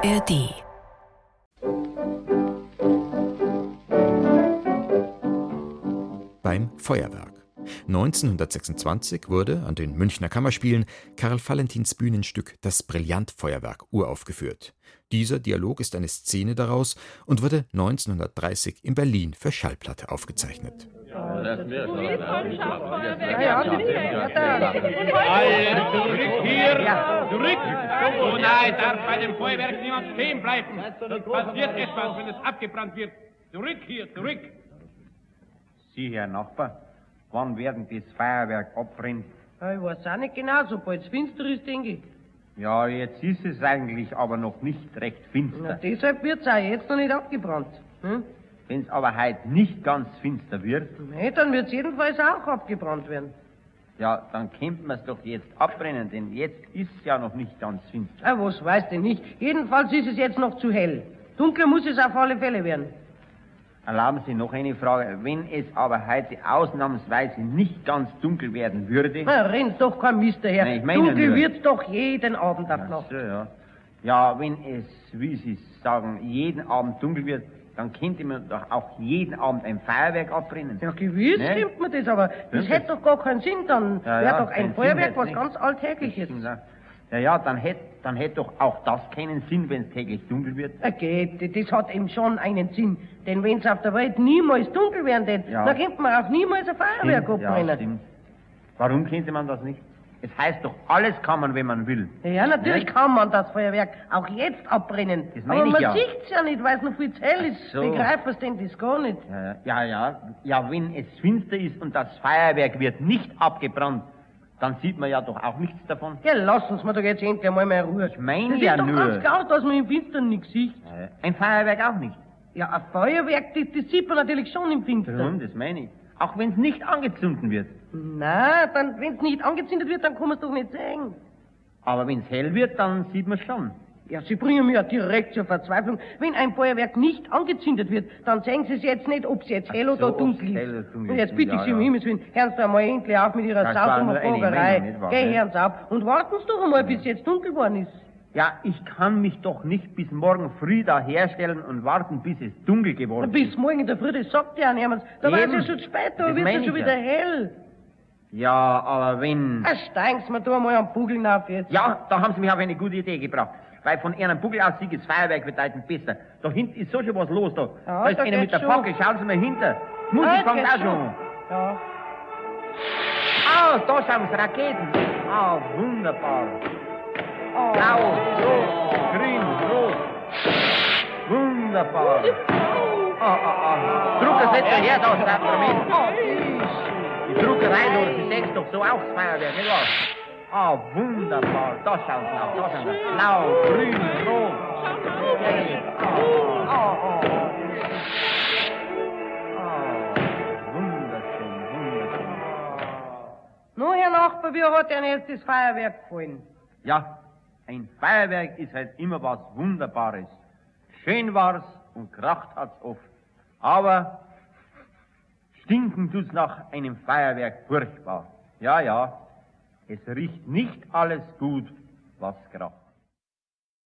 ARD. Beim Feuerwerk. 1926 wurde an den Münchner Kammerspielen Karl Valentins Bühnenstück Das Brillantfeuerwerk uraufgeführt. Dieser Dialog ist eine Szene daraus und wurde 1930 in Berlin für Schallplatte aufgezeichnet. Alle zurück hier! Zurück! So nahe darf bei dem Feuerwerk niemand stehen bleiben. Sonst passiert etwas, wenn es abgebrannt wird. Zurück hier, zurück! Sie, Herr Nachbar, wann werden das Feuerwerk abbrennen? Ja, Ich weiß auch nicht genau, sobald es finster ist, denke ich. Ja, jetzt ist es eigentlich aber noch nicht recht Na, finster. deshalb wird es auch jetzt noch nicht abgebrannt. Hm? Wenn es aber heute nicht ganz finster wird, Nee, dann wird es jedenfalls auch abgebrannt werden. ja, dann könnten wir es doch jetzt abbrennen, denn jetzt ist es ja noch nicht ganz finster. Ah, was weiß denn nicht. Jedenfalls ist es jetzt noch zu hell. Dunkler muss es auf alle Fälle werden. Erlauben Sie noch eine Frage. Wenn es aber heute ausnahmsweise nicht ganz dunkel werden würde, Na, rennt doch kein Mist daher. Nee, ich meine Dunkel wird's doch jeden Abend ab noch. so, ja. Ja, wenn es, wie Sie sagen, jeden Abend dunkel wird, dann könnte man doch auch jeden Abend ein Feuerwerk abbrennen. Ja, gewiss Ne? stimmt mir das, aber das Stimmt hätte doch gar keinen Sinn. Dann Ja, wäre ja, doch keinen ein Sinn Feuerwerk hätt's was nicht. ganz Alltägliches. Ja, ja, dann hätte dann hätt doch auch das keinen Sinn, wenn es täglich dunkel wird. Okay, das hat eben schon einen Sinn. Denn wenn es auf der Welt niemals dunkel werden würde, Ja. dann könnte man auch niemals ein Feuerwerk Stimmt, ja, abbrennen. stimmt. Warum könnte man das nicht? Es heißt doch, alles kann man, wenn man will. Ja, natürlich Ne? kann man das Feuerwerk auch jetzt abbrennen. Das meine Aber ich man ja. sieht's ja nicht, weil es noch viel zu hell ist. so. Begreifen Sie denn das gar nicht? Ja, ja, ja. Ja, wenn es finster ist und das Feuerwerk wird nicht abgebrannt, dann sieht man ja doch auch nichts davon. Ja, lassen Sie mir doch jetzt endlich einmal mehr Ruhe. Ich meine das ja ist doch nur. ganz klar, dass man im Finstern nichts sieht. Ja, Ein Feuerwerk auch nicht. Ja, ein Feuerwerk, das, das sieht man natürlich schon im Finstern. das meine ich. Auch wenn es nicht angezündet wird. Na, dann, wenn es nicht angezündet wird, dann kann man es doch nicht sehen. Aber wenn es hell wird, dann sieht man es schon. Ja, Sie bringen mich ja direkt zur Verzweiflung. Wenn ein Feuerwerk nicht angezündet wird, dann sehen Sie es jetzt nicht, ob es jetzt hell oder so, dunkel ist. Und jetzt bitte ich Sie um ja. Himmels Willen, hören Sie einmal endlich auf mit Ihrer wahr, Geh, hören Sie auf. Und warten Sie doch einmal, bis jetzt dunkel geworden ist. Ja, ich kann mich doch nicht bis morgen früh da herstellen und warten, bis es dunkel geworden Bis ist. morgen in der Früh, das sagt ja niemand. Da war es ja schon spät, da wird es ja schon wieder ja. hell. Ja, aber wenn... Steigen Sie mir da mal am Bugeln auf jetzt. Ja, da haben Sie mich auf eine gute Idee gebracht. Weil von Ihrem Buckel aus sieht das Feuerwerk bedeutend besser. Da hinten ist so schon was los da. Ja, da ist da einer mit der schon. Fackel, schauen Sie mal hinter. Musik jetzt fängt auch schon. schon. Ja. Ah, da schauen Sie, Raketen. Ah, wunderbar. Blau, rot, grün, rot. Wunderbar. Ah, ah, ah. Drucker, setz dich her, da ist das Instrument. Die Druckerei, da, Sie sehen doch so aus, das Feuerwerk, nicht wahr? Ah, wunderbar. Da schauen Sie auf, da schauen Sie. Blau, grün, rot. Ah, ah, ah. Ah, wunderschön, wunderschön. Nun, Herr Nachbar, wie hat Ihnen jetzt das Feuerwerk gefallen? Ja, ein Feuerwerk ist halt immer was Wunderbares. Schön war's und kracht hat's oft. Aber stinken tut's nach einem Feuerwerk furchtbar. Ja, ja, es riecht nicht alles gut, was kracht.